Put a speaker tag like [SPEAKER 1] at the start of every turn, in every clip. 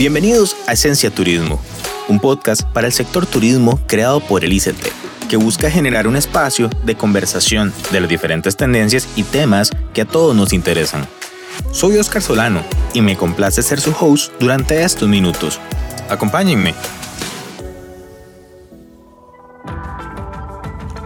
[SPEAKER 1] Bienvenidos a Esencia Turismo, un podcast para el sector turismo creado por el ICT, que busca generar un espacio de conversación de las diferentes tendencias y temas que a todos nos interesan. Soy Oscar Solano y me complace ser su host durante estos minutos. Acompáñenme.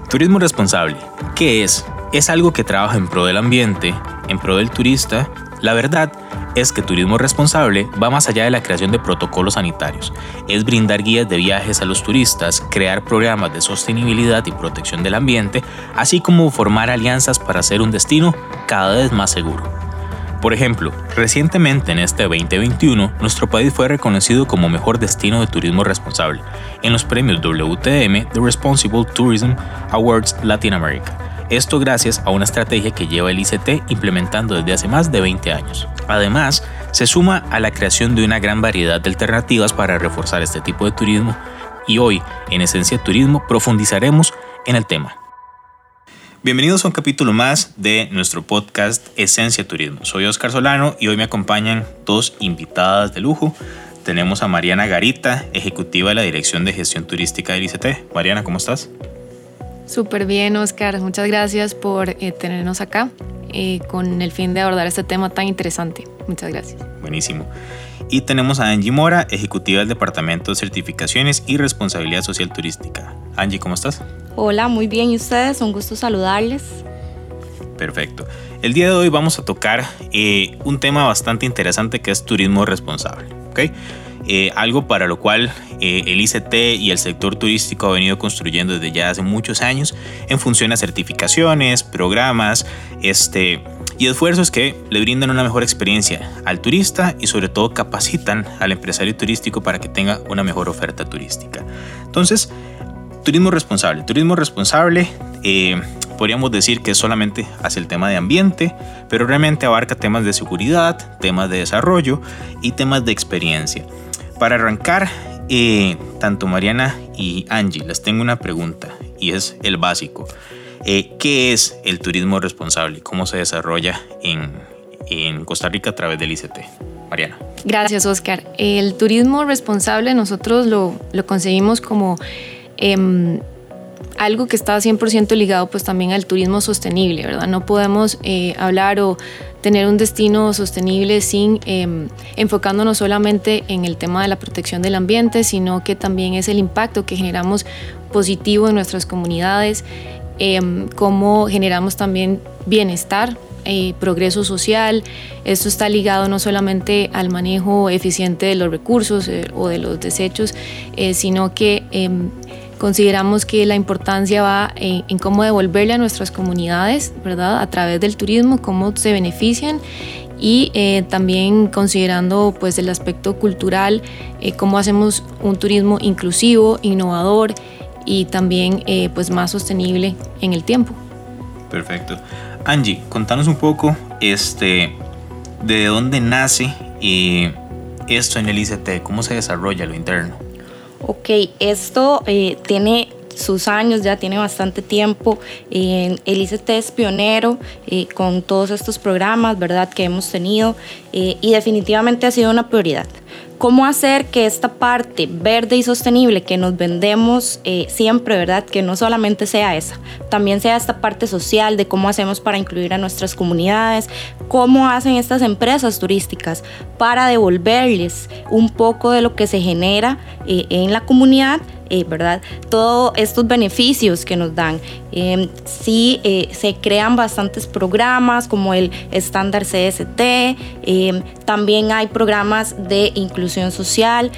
[SPEAKER 1] Turismo responsable. ¿Qué es? Es algo que trabaja en pro del ambiente, en pro del turista. La verdad es que turismo responsable va más allá de la creación de protocolos sanitarios. Es brindar guías de viajes a los turistas, crear programas de sostenibilidad y protección del ambiente, así como formar alianzas para hacer un destino cada vez más seguro. Por ejemplo, recientemente en este 2021, nuestro país fue reconocido como mejor destino de turismo responsable en los premios WTM The Responsible Tourism Awards Latin America. Esto gracias a una estrategia que lleva el ICT implementando desde hace más de 20 años. Además, se suma a la creación de una gran variedad de alternativas para reforzar este tipo de turismo y hoy, en Esencia Turismo, profundizaremos en el tema. Bienvenidos a un capítulo más de nuestro podcast Esencia Turismo. Soy Oscar Solano y hoy me acompañan dos invitadas de lujo. Tenemos a Mariana Garita, ejecutiva de la Dirección de Gestión Turística del ICT. Mariana, ¿cómo estás?
[SPEAKER 2] Súper bien, Oscar. Muchas gracias por eh, tenernos acá eh, con el fin de abordar este tema tan interesante. Muchas gracias.
[SPEAKER 1] Buenísimo. Y tenemos a Angie Mora, ejecutiva del Departamento de Certificaciones y Responsabilidad Social Turística. Angie, ¿cómo estás?
[SPEAKER 3] Hola, muy bien. ¿Y ustedes? Un gusto saludarles.
[SPEAKER 1] Perfecto. El día de hoy vamos a tocar eh, un tema bastante interesante que es turismo responsable. ¿okay? Eh, algo para lo cual eh, el ICT y el sector turístico ha venido construyendo desde ya hace muchos años en función a certificaciones, programas este, y esfuerzos que le brindan una mejor experiencia al turista y sobre todo capacitan al empresario turístico para que tenga una mejor oferta turística. Entonces, turismo responsable. Turismo responsable eh, podríamos decir que solamente hace el tema de ambiente, pero realmente abarca temas de seguridad, temas de desarrollo y temas de experiencia. Para arrancar, eh, tanto Mariana y Angie, les tengo una pregunta y es el básico. Eh, ¿Qué es el turismo responsable? ¿Cómo se desarrolla en, en Costa Rica a través del ICT? Mariana.
[SPEAKER 2] Gracias, Oscar. El turismo responsable nosotros lo, lo concebimos como em, algo que está 100% ligado pues también al turismo sostenible, ¿verdad? No podemos eh, hablar o tener un destino sostenible sin em, enfocándonos solamente en el tema de la protección del ambiente, sino que también es el impacto que generamos positivo en nuestras comunidades, em, cómo generamos también bienestar eh, progreso social. Esto está ligado no solamente al manejo eficiente de los recursos eh, o de los desechos, sino que em, Consideramos que la importancia va en, cómo devolverle a nuestras comunidades, ¿verdad? A través del turismo, cómo se benefician y eh, también considerando pues el aspecto cultural, eh, cómo hacemos un turismo inclusivo, innovador y también eh, pues más sostenible en el tiempo.
[SPEAKER 1] Perfecto. Angie, contanos un poco este, de dónde nace esto en el ICT, cómo se desarrolla lo interno.
[SPEAKER 3] Ok, esto eh, tiene sus años, ya tiene bastante tiempo. el ICT es pionero eh, con todos estos programas, ¿verdad?, que hemos tenido eh, y definitivamente ha sido una prioridad cómo hacer que esta parte verde y sostenible que nos vendemos eh, siempre, ¿verdad? Que no solamente sea esa, también sea esta parte social de cómo hacemos para incluir a nuestras comunidades, cómo hacen estas empresas turísticas para devolverles un poco de lo que se genera eh, en la comunidad eh, ¿verdad? Todos estos beneficios que nos dan. Eh, sí, eh, se crean bastantes programas como el estándar CST, em, también hay programas de inclusión social,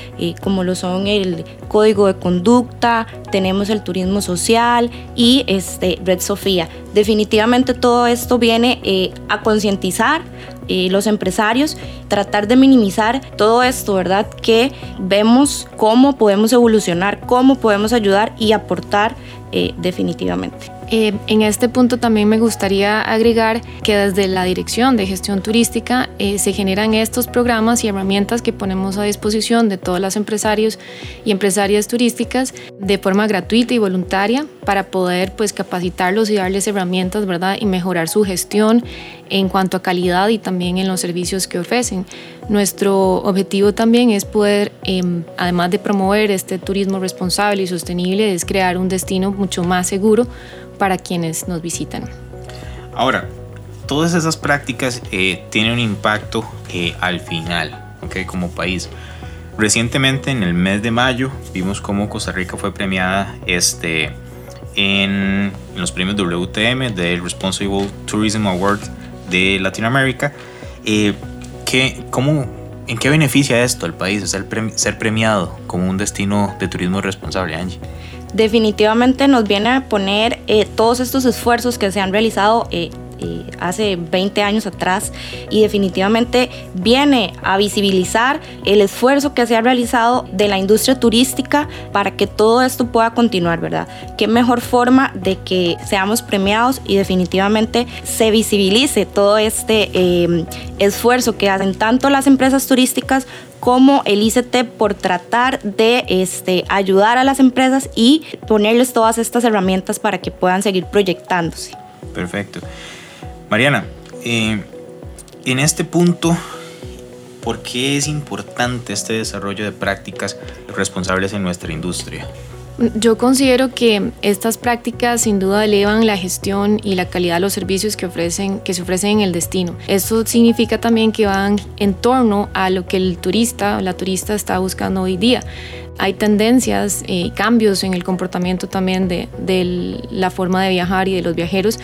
[SPEAKER 3] como lo son el código de conducta, tenemos el turismo social y este, Red Sofía. Definitivamente todo esto viene a concientizar los empresarios, tratar de minimizar todo esto, ¿verdad? Que vemos cómo podemos evolucionar, cómo podemos ayudar y aportar eh, definitivamente.
[SPEAKER 2] Eh, en este punto también me gustaría agregar que desde la Dirección de Gestión Turística eh, se generan estos programas y herramientas que ponemos a disposición de todos los empresarios y empresarias turísticas de forma gratuita y voluntaria para poder pues capacitarlos y darles herramientas, ¿verdad? Y mejorar su gestión en cuanto a calidad y también en los servicios que ofrecen. Nuestro objetivo también es poder, em, además de promover este turismo responsable y sostenible, es crear un destino mucho más seguro para quienes nos visitan.
[SPEAKER 1] Ahora, todas esas prácticas eh, tienen un impacto eh, al final, ¿okay? como país. Recientemente, en el mes de mayo, vimos cómo Costa Rica fue premiada este, en, los premios WTM del Responsible Tourism Award de Latinoamérica. Eh, ¿qué, cómo, ¿En qué beneficia esto al país ser premiado como un destino de turismo responsable, Angie?
[SPEAKER 3] Definitivamente nos viene a poner eh, todos estos esfuerzos que se han realizado eh, eh, hace 20 años atrás y definitivamente viene a visibilizar el esfuerzo que se ha realizado de la industria turística para que todo esto pueda continuar, ¿verdad? Qué mejor forma de que seamos premiados y definitivamente se visibilice todo este esfuerzo que hacen tanto las empresas turísticas como el ICT por tratar de este, ayudar a las empresas y ponerles todas estas herramientas para que puedan seguir proyectándose.
[SPEAKER 1] Perfecto. Mariana, eh, en este punto, ¿por qué es importante este desarrollo de prácticas responsables en nuestra industria?
[SPEAKER 2] Yo considero que estas prácticas sin duda elevan la gestión y la calidad de los servicios que, ofrecen, que se ofrecen en el destino. Esto significa también que van en torno a lo que el turista o la turista está buscando hoy día. Hay tendencias y eh, cambios en el comportamiento también de la forma de viajar y de los viajeros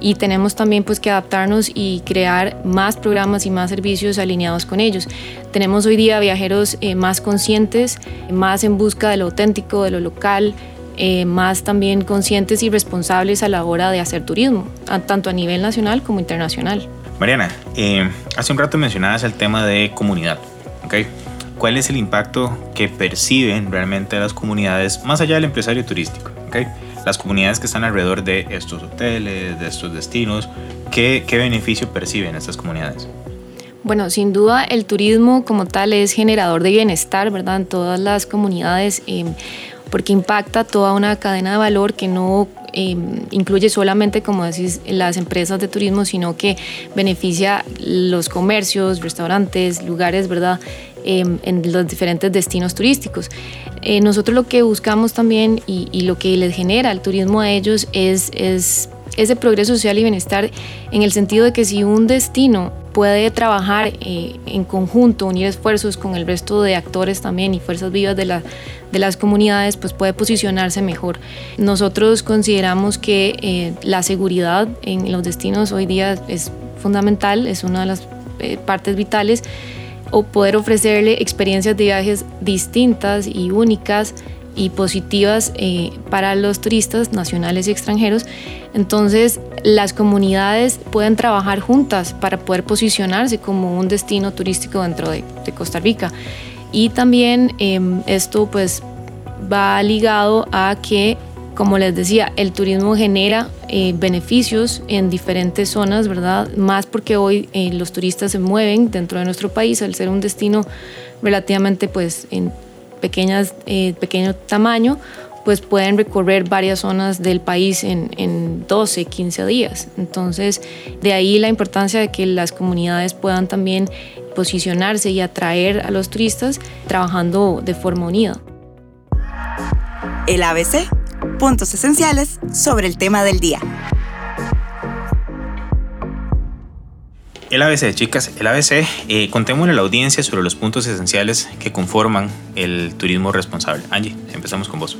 [SPEAKER 2] y tenemos también pues que adaptarnos y crear más programas y más servicios alineados con ellos. Tenemos hoy día viajeros eh, más conscientes, más en busca de lo auténtico, de lo local, eh, más también conscientes y responsables a la hora de hacer turismo, tanto a nivel nacional como internacional.
[SPEAKER 1] Mariana, eh, hace un rato mencionabas el tema de comunidad, ¿ok? ¿Cuál es el impacto que perciben realmente las comunidades más allá del empresario turístico? ¿okay? Las comunidades que están alrededor de estos hoteles, de estos destinos, ¿qué, beneficio perciben estas comunidades?
[SPEAKER 2] Bueno, sin duda el turismo como tal es generador de bienestar, ¿verdad? En todas las comunidades, eh, porque impacta toda una cadena de valor que no eh, incluye solamente, como decís, las empresas de turismo, sino que beneficia los comercios, restaurantes, lugares, ¿verdad? Em, en los diferentes destinos turísticos. Eh, nosotros lo que buscamos también y, lo que les genera el turismo a ellos es, es ese progreso social y bienestar en el sentido de que si un destino puede trabajar eh, en conjunto, unir esfuerzos con el resto de actores también y fuerzas vivas de, la, de las comunidades, pues puede posicionarse mejor. Nosotros consideramos que eh, la seguridad en los destinos hoy día es fundamental, es una de las partes vitales o poder ofrecerle experiencias de viajes distintas y únicas y positivas eh, para los turistas nacionales y extranjeros. Entonces, las comunidades pueden trabajar juntas para poder posicionarse como un destino turístico dentro de, Costa Rica. Y también em, esto pues va ligado a que como les decía, el turismo genera eh, beneficios en diferentes zonas, ¿verdad? Más porque hoy eh, los turistas se mueven dentro de nuestro país al ser un destino relativamente pues en pequeñas, eh, pequeño tamaño, pues pueden recorrer varias zonas del país en, en 12, 15 días. Entonces, de ahí la importancia de que las comunidades puedan también posicionarse y atraer a los turistas trabajando de forma unida.
[SPEAKER 4] El ABC puntos esenciales sobre el tema del día.
[SPEAKER 1] El ABC, chicas, el ABC, eh, contémosle a la audiencia sobre los puntos esenciales que conforman el turismo responsable. Angie, empezamos con vos.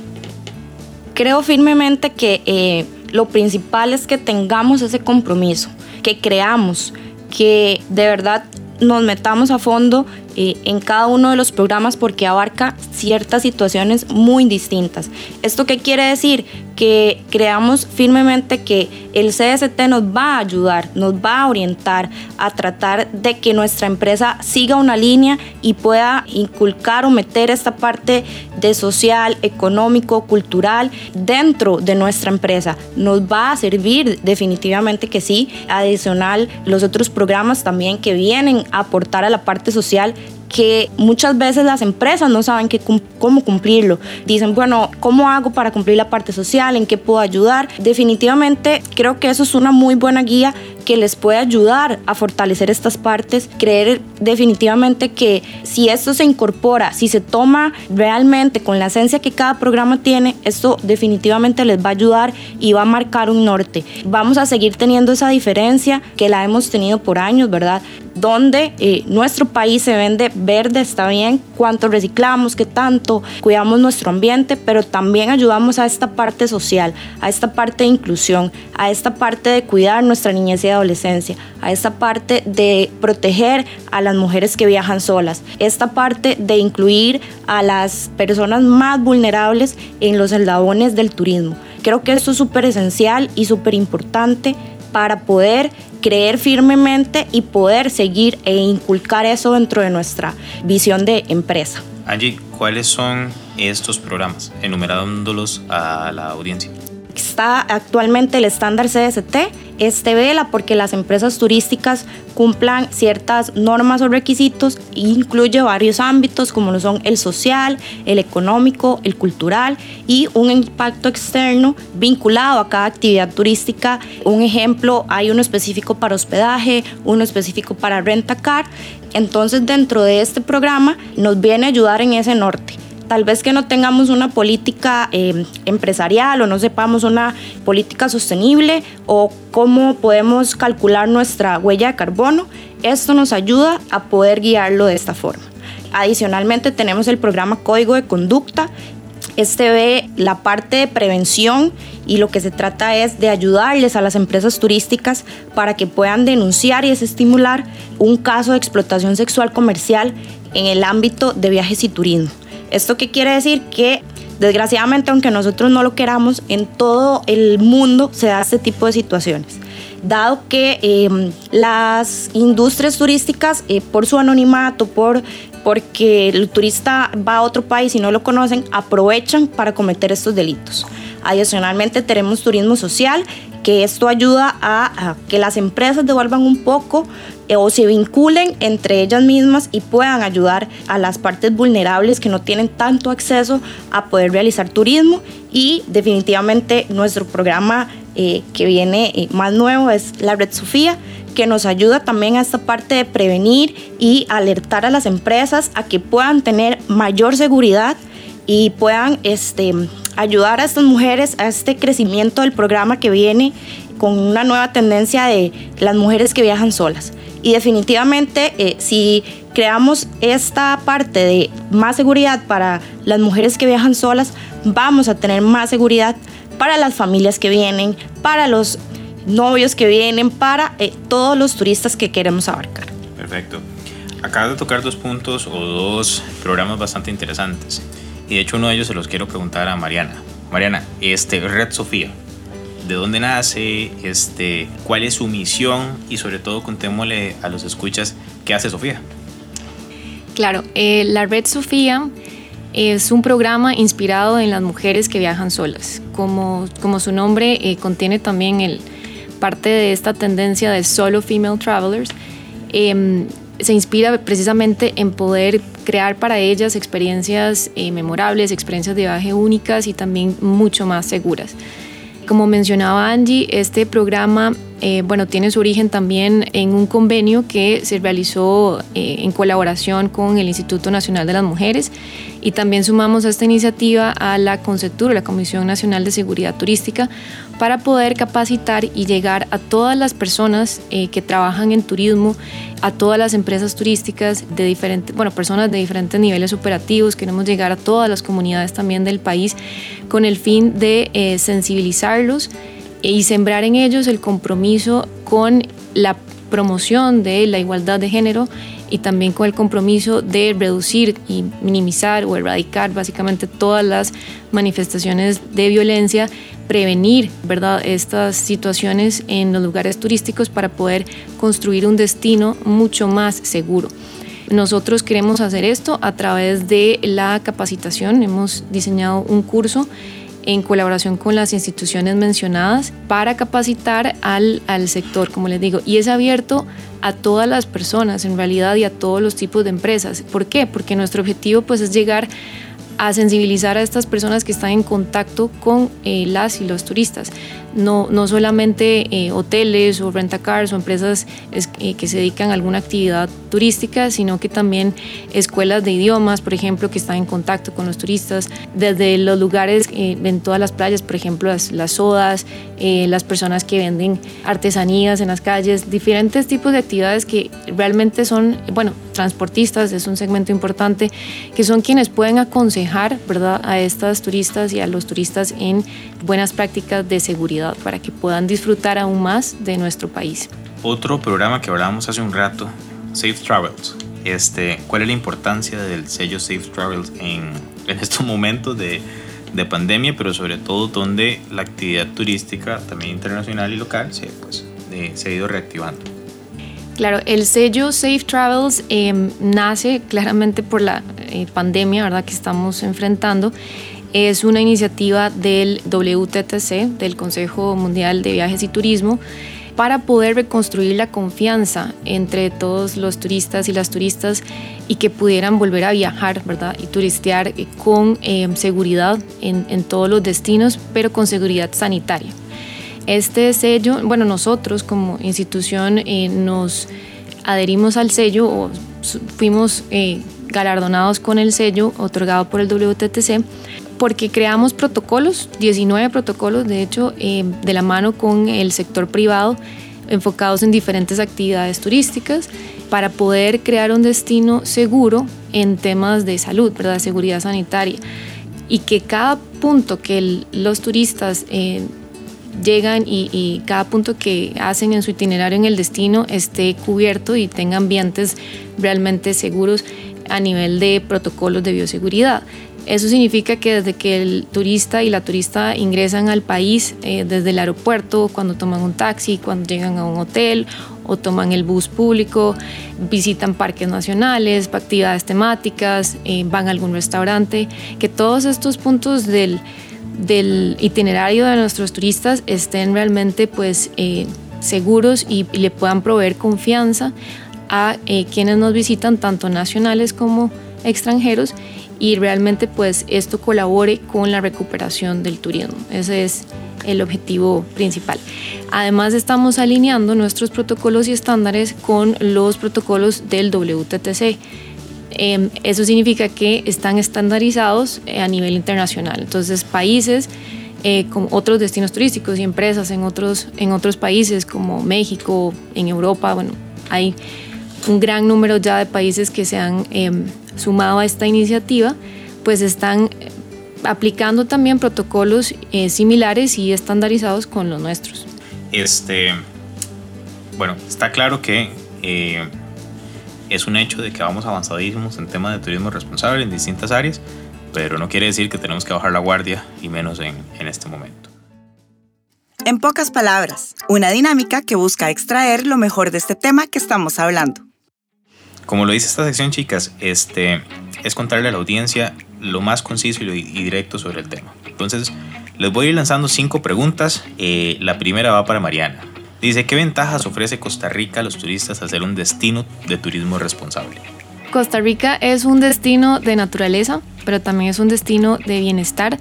[SPEAKER 3] Creo firmemente que eh, lo principal es que tengamos ese compromiso, que creamos, que de verdad nos metamos a fondo eh, en cada uno de los programas porque abarca ciertas situaciones muy distintas. ¿Esto qué quiere decir? Que creamos firmemente que el CST nos va a ayudar, nos va a orientar a tratar de que nuestra empresa siga una línea y pueda inculcar o meter esta parte de social, económico, cultural dentro de nuestra empresa. Nos va a servir definitivamente que sí. Adicional, los otros programas también que vienen a aportar a la parte social que muchas veces las empresas no saben cómo cumplirlo. Dicen, bueno, ¿cómo hago para cumplir la parte social? ¿En qué puedo ayudar? Definitivamente creo que eso es una muy buena guía que les puede ayudar a fortalecer estas partes, creer definitivamente que si esto se incorpora, si se toma realmente con la esencia que cada programa tiene, esto definitivamente les va a ayudar y va a marcar un norte. Vamos a seguir teniendo esa diferencia que la hemos tenido por años, ¿verdad? Donde eh, nuestro país se vende verde, está bien, cuánto reciclamos, qué tanto, cuidamos nuestro ambiente, pero también ayudamos a esta parte social, a esta parte de inclusión, a esta parte de cuidar nuestra niñez y adolescencia, a esta parte de proteger a las mujeres que viajan solas, esta parte de incluir a las personas más vulnerables en los eslabones del turismo. Creo que esto es súper esencial y súper importante para poder creer firmemente y poder seguir e inculcar eso dentro de nuestra visión de empresa.
[SPEAKER 1] Angie, ¿cuáles son estos programas? Enumerándolos a la audiencia.
[SPEAKER 3] Está actualmente el estándar CST. Este vela porque las empresas turísticas cumplan ciertas normas o requisitos e incluye varios ámbitos como lo son el social, el económico, el cultural y un impacto externo vinculado a cada actividad turística. Un ejemplo, hay uno específico para hospedaje, uno específico para renta car. Entonces dentro de este programa nos viene a ayudar en ese norte tal vez que no tengamos una política eh, empresarial o no sepamos una política sostenible o cómo podemos calcular nuestra huella de carbono, esto nos ayuda a poder guiarlo de esta forma. Adicionalmente tenemos el programa Código de Conducta. Este ve la parte de prevención y lo que se trata es de ayudarles a las empresas turísticas para que puedan denunciar y desestimular un caso de explotación sexual comercial en el ámbito de viajes y turismo. ¿Esto qué quiere decir? Que desgraciadamente, aunque nosotros no lo queramos, en todo el mundo se da este tipo de situaciones. Dado que em, las industrias turísticas, eh, por su anonimato, por, porque el turista va a otro país y no lo conocen, aprovechan para cometer estos delitos. Adicionalmente tenemos turismo social, que esto ayuda a, que las empresas devuelvan un poco eh, o se vinculen entre ellas mismas y puedan ayudar a las partes vulnerables que no tienen tanto acceso a poder realizar turismo. Y definitivamente nuestro programa eh, que viene eh, más nuevo es la Red Sofía que nos ayuda también a esta parte de prevenir y alertar a las empresas a que puedan tener mayor seguridad y puedan este, ayudar a estas mujeres a este crecimiento del programa que viene con una nueva tendencia de las mujeres que viajan solas. Y definitivamente, eh, si creamos esta parte de más seguridad para las mujeres que viajan solas, vamos a tener más seguridad para las familias que vienen, para los novios que vienen, para eh, todos los turistas que queremos abarcar.
[SPEAKER 1] Perfecto. Acabas de tocar dos puntos o dos programas bastante interesantes. Y de hecho uno de ellos se los quiero preguntar a Mariana. Mariana, este Red Sofía, ¿de dónde nace? Este, ¿Cuál es su misión? Y sobre todo contémosle a los escuchas qué hace Sofía.
[SPEAKER 2] Claro, eh, la Red Sofía es un programa inspirado en las mujeres que viajan solas. Como, como su nombre eh, contiene también el, parte de esta tendencia de solo female travelers, em, se inspira precisamente en poder crear para ellas experiencias eh, memorables, experiencias de viaje únicas y también mucho más seguras. Como mencionaba Angie, este programa eh, bueno, tiene su origen también en un convenio que se realizó eh, en colaboración con el Instituto Nacional de las Mujeres y también sumamos esta iniciativa a la CONCETUR, la Comisión Nacional de Seguridad Turística, para poder capacitar y llegar a todas las personas eh, que trabajan en turismo, a todas las empresas turísticas de diferentes, bueno, personas de diferentes niveles operativos. Queremos llegar a todas las comunidades también del país con el fin de sensibilizarlos y sembrar en ellos el compromiso con la promoción de la igualdad de género y también con el compromiso de reducir y minimizar o erradicar básicamente todas las manifestaciones de violencia, prevenir ¿verdad? estas situaciones en los lugares turísticos para poder construir un destino mucho más seguro. Nosotros queremos hacer esto a través de la capacitación. Hemos diseñado un curso en colaboración con las instituciones mencionadas para capacitar al, al, sector, como les digo, y es abierto a todas las personas en realidad y a todos los tipos de empresas. ¿Por qué? Porque nuestro objetivo pues es llegar a sensibilizar a estas personas que están en contacto con eh, las y los turistas. No, no solamente eh, hoteles o rentacars o empresas eh, que se dedican a alguna actividad turística, sino que también escuelas de idiomas, por ejemplo, que están en contacto con los turistas, desde los lugares en todas las playas, por ejemplo, las, las sodas, las personas que venden artesanías en las calles, diferentes tipos de actividades que realmente son, bueno, transportistas, es un segmento importante, que son quienes pueden aconsejar ¿verdad? a estas turistas y a los turistas en buenas prácticas de seguridad para que puedan disfrutar aún más de nuestro país.
[SPEAKER 1] Otro programa que hablábamos hace un rato, Safe Travels. Este, ¿Cuál es la importancia del sello Safe Travels en, en estos momentos de, de, pandemia, pero sobre todo donde la actividad turística, también internacional y local, se, pues, se ha ido reactivando?
[SPEAKER 2] Claro, el sello Safe Travels em, nace claramente por la eh, pandemia ¿verdad? que estamos enfrentando. Es una iniciativa del WTTC, del Consejo Mundial de Viajes y Turismo, para poder reconstruir la confianza entre todos los turistas y las turistas y que pudieran volver a viajar ¿verdad? y turistear eh, con em, seguridad en, en todos los destinos, pero con seguridad sanitaria. Este sello, bueno, nosotros como institución eh, nos adherimos al sello o fuimos eh, galardonados con el sello otorgado por el WTTC porque creamos protocolos, 19 protocolos de hecho, eh, de la mano con el sector privado enfocados en diferentes actividades turísticas para poder crear un destino seguro en temas de salud, ¿verdad? seguridad sanitaria y que cada punto que los turistas llegan y, cada punto que hacen en su itinerario en el destino esté cubierto y tenga ambientes realmente seguros a nivel de protocolos de bioseguridad. Eso significa que desde que el turista y la turista ingresan al país, eh, desde el aeropuerto, cuando toman un taxi, cuando llegan a un hotel o toman el bus público, visitan parques nacionales, actividades temáticas, eh, van a algún restaurante, que todos estos puntos del, itinerario de nuestros turistas estén realmente pues eh, seguros y, le puedan proveer confianza a eh, quienes nos visitan, tanto nacionales como extranjeros, y realmente pues esto colabore con la recuperación del turismo. Ese es el objetivo principal. Además estamos alineando nuestros protocolos y estándares con los protocolos del WTTC Em, eso significa que están estandarizados eh, a nivel internacional. Entonces, países eh, con otros destinos turísticos y empresas en otros, en otros países como México, en Europa, bueno, hay un gran número ya de países que se han em, sumado a esta iniciativa, pues están eh, aplicando también protocolos similares y estandarizados con los nuestros.
[SPEAKER 1] Este, bueno, está claro que es un hecho de que vamos avanzadísimos en temas de turismo responsable en distintas áreas, pero no quiere decir que tenemos que bajar la guardia y menos en, en este momento.
[SPEAKER 4] En pocas palabras, una dinámica que busca extraer lo mejor de este tema que estamos hablando.
[SPEAKER 1] Como lo dice esta sección, chicas, este, es contarle a la audiencia lo más conciso y, directo sobre el tema. Entonces, les voy a ir lanzando cinco preguntas. Eh, la primera va para Mariana. Dice, ¿qué ventajas ofrece Costa Rica a los turistas al ser un destino de turismo responsable?
[SPEAKER 2] Costa Rica es un destino de naturaleza, pero también es un destino de bienestar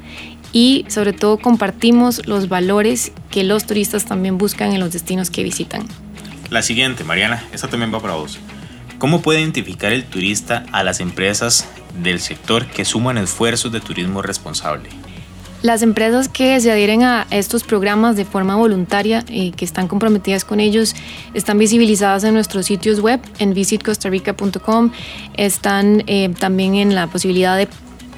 [SPEAKER 2] y sobre todo compartimos los valores que los turistas también buscan en los destinos que visitan.
[SPEAKER 1] La siguiente, Mariana, esta también va para vos. ¿Cómo puede identificar el turista a las empresas del sector que suman esfuerzos de turismo responsable?
[SPEAKER 2] Las empresas que se adhieren a estos programas de forma voluntaria, y que están comprometidas con ellos, están visibilizadas en nuestros sitios web, en visitcostarica.com, están eh, también en la posibilidad de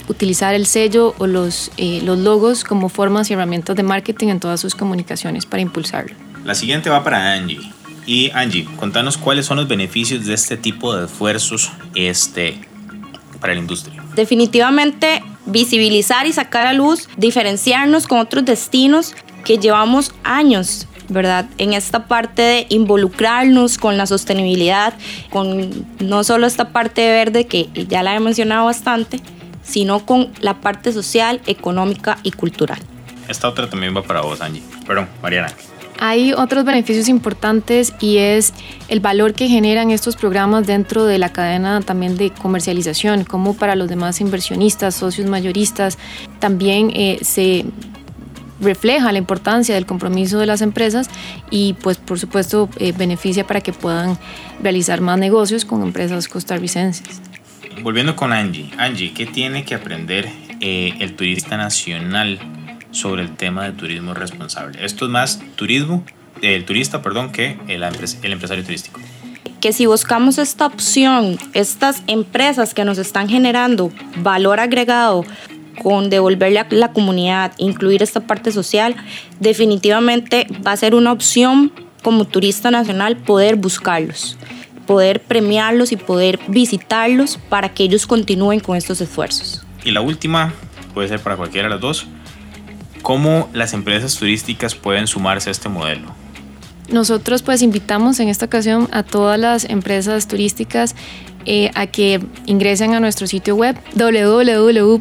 [SPEAKER 2] utilizar el sello o los, eh, los logos como formas y herramientas de marketing en todas sus comunicaciones para impulsarlo.
[SPEAKER 1] La siguiente va para Angie. Y Angie, contanos cuáles son los beneficios de este tipo de esfuerzos este, para la industria.
[SPEAKER 3] Definitivamente visibilizar y sacar a luz, diferenciarnos con otros destinos que llevamos años ¿verdad? En esta parte de involucrarnos con la sostenibilidad, con no solo esta parte verde que ya la he mencionado bastante, sino con la parte social, económica y cultural.
[SPEAKER 1] Esta otra también va para vos, Angie. Perdón, Mariana.
[SPEAKER 2] Hay otros beneficios importantes y es el valor que generan estos programas dentro de la cadena también de comercialización, como para los demás inversionistas, socios mayoristas, también eh, se refleja la importancia del compromiso de las empresas y pues por supuesto eh, beneficia para que puedan realizar más negocios con empresas costarricenses.
[SPEAKER 1] Volviendo con Angie, Angie, ¿qué tiene que aprender eh, el turista nacional sobre el tema de turismo responsable. Esto es más turismo, el turista, perdón, que el, el empresario turístico
[SPEAKER 3] que si buscamos esta opción, estas empresas que nos están generando valor agregado con devolverle a la comunidad, incluir esta parte social, definitivamente va a ser una opción como turista nacional poder buscarlos, poder premiarlos y poder visitarlos para que ellos continúen con estos esfuerzos.
[SPEAKER 1] Y la última, puede ser para cualquiera de las dos, ¿Cómo las empresas turísticas pueden sumarse a este modelo?
[SPEAKER 2] Nosotros pues invitamos en esta ocasión a todas las empresas turísticas eh, a que ingresen a nuestro sitio web www.ict.go.cr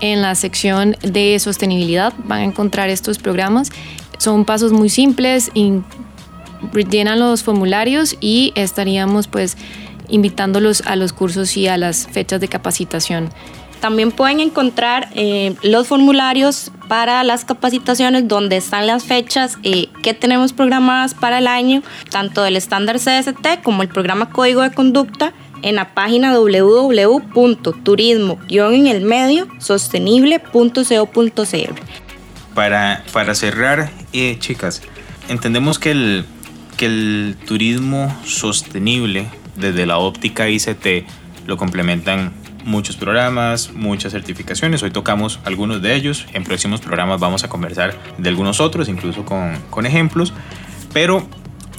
[SPEAKER 2] en la sección de sostenibilidad van a encontrar estos programas. Son pasos muy simples, llenan los formularios y estaríamos pues invitándolos a los cursos y a las fechas de capacitación.
[SPEAKER 3] También pueden encontrar eh, los formularios para las capacitaciones donde están las fechas eh, que tenemos programadas para el año, tanto del estándar CST como el programa Código de Conducta en la página www.turismo en el medio sostenible.co.cr.
[SPEAKER 1] Para, para cerrar, eh, chicas, entendemos que el, que el turismo sostenible desde la óptica ICT lo complementan muchos programas, muchas certificaciones. Hoy tocamos algunos de ellos. En próximos programas vamos a conversar de algunos otros, incluso con, con ejemplos. Pero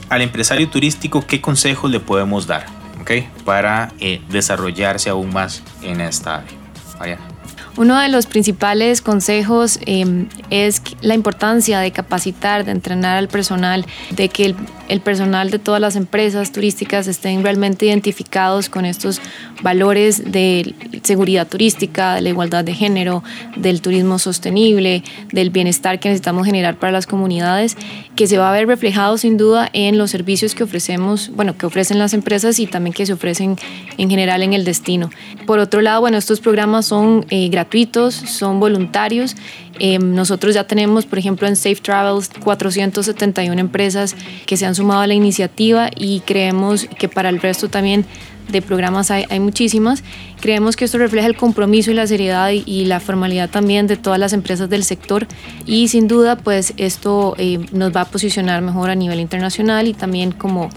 [SPEAKER 1] al empresario turístico, ¿qué consejos le podemos dar okay, para eh, desarrollarse aún más en esta área? Mariana.
[SPEAKER 2] Uno de los principales consejos em, es la importancia de capacitar, de entrenar al personal, de que el, personal de todas las empresas turísticas estén realmente identificados con estos valores de seguridad turística, de la igualdad de género, del turismo sostenible, del bienestar que necesitamos generar para las comunidades, que se va a ver reflejado sin duda en los servicios que ofrecemos, bueno, que ofrecen las empresas y también que se ofrecen en general en el destino. Por otro lado, bueno, estos programas son eh, gratuitos, son voluntarios. Eh, nosotros ya tenemos, por ejemplo, en Safe Travels 471 empresas que se han sumado a la iniciativa y creemos que para el resto también de programas hay, muchísimas. Creemos que esto refleja el compromiso y la seriedad y, la formalidad también de todas las empresas del sector y sin duda pues esto eh, nos va a posicionar mejor a nivel internacional y también como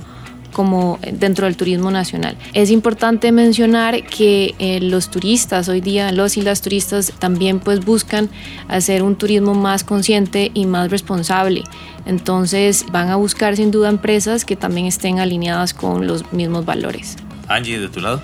[SPEAKER 2] como dentro del turismo nacional. Es importante mencionar que eh, los turistas hoy día, los y las turistas también pues buscan hacer un turismo más consciente y más responsable. Entonces van a buscar sin duda empresas que también estén alineadas con los mismos valores.
[SPEAKER 1] Angie, de tu lado.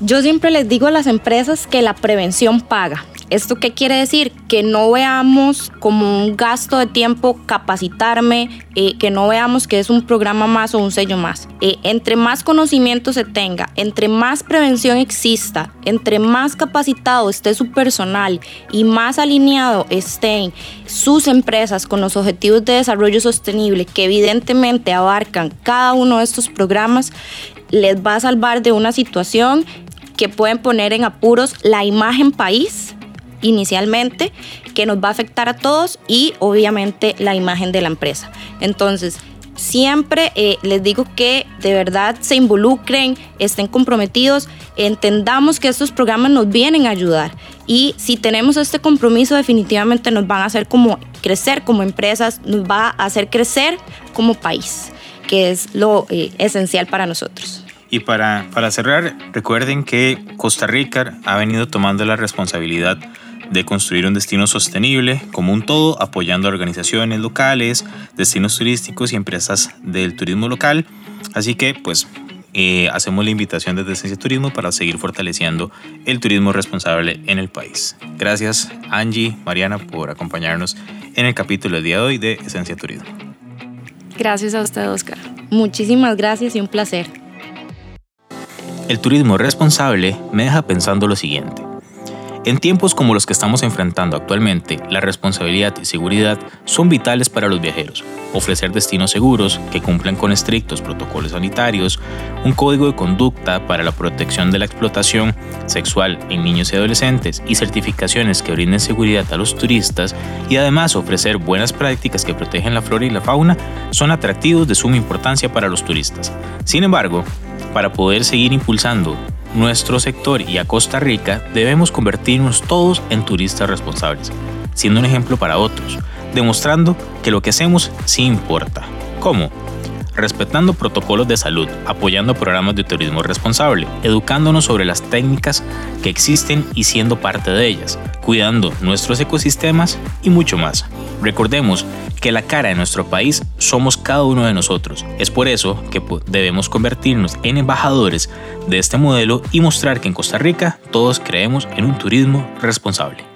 [SPEAKER 3] Yo siempre les digo a las empresas que la prevención paga. ¿Esto qué quiere decir? Que no veamos como un gasto de tiempo capacitarme, eh, que no veamos que es un programa más o un sello más. Eh, entre más conocimiento se tenga, entre más prevención exista, entre más capacitado esté su personal y más alineado estén sus empresas con los objetivos de desarrollo sostenible que evidentemente abarcan cada uno de estos programas, les va a salvar de una situación que pueden poner en apuros la imagen país inicialmente, que nos va a afectar a todos y obviamente la imagen de la empresa. Entonces, siempre eh, les digo que de verdad se involucren, estén comprometidos, entendamos que estos programas nos vienen a ayudar y si tenemos este compromiso definitivamente nos van a hacer como crecer como empresas, nos va a hacer crecer como país que es lo eh, esencial para nosotros.
[SPEAKER 1] Y para, para cerrar, recuerden que Costa Rica ha venido tomando la responsabilidad de construir un destino sostenible como un todo, apoyando a organizaciones locales, destinos turísticos y empresas del turismo local. Así que pues eh, hacemos la invitación desde Esencia Turismo para seguir fortaleciendo el turismo responsable en el país. Gracias Angie, Mariana por acompañarnos en el capítulo del día de hoy de Esencia Turismo.
[SPEAKER 2] Gracias a usted, Oscar.
[SPEAKER 3] Muchísimas gracias y un placer.
[SPEAKER 1] El turismo responsable me deja pensando lo siguiente. En tiempos como los que estamos enfrentando actualmente, la responsabilidad y seguridad son vitales para los viajeros. Ofrecer destinos seguros que cumplan con estrictos protocolos sanitarios, un código de conducta para la protección de la explotación sexual en niños y adolescentes y certificaciones que brinden seguridad a los turistas y además ofrecer buenas prácticas que protegen la flora y la fauna son atractivos de suma importancia para los turistas. Sin embargo, para poder seguir impulsando nuestro sector y a Costa Rica, debemos convertirnos todos en turistas responsables, siendo un ejemplo para otros, demostrando que lo que hacemos sí importa. ¿Cómo? Respetando protocolos de salud, apoyando programas de turismo responsable, educándonos sobre las técnicas que existen y siendo parte de ellas, cuidando nuestros ecosistemas y mucho más. Recordemos que la cara de nuestro país somos cada uno de nosotros. Es por eso que debemos convertirnos en embajadores de este modelo y mostrar que en Costa Rica todos creemos en un turismo responsable.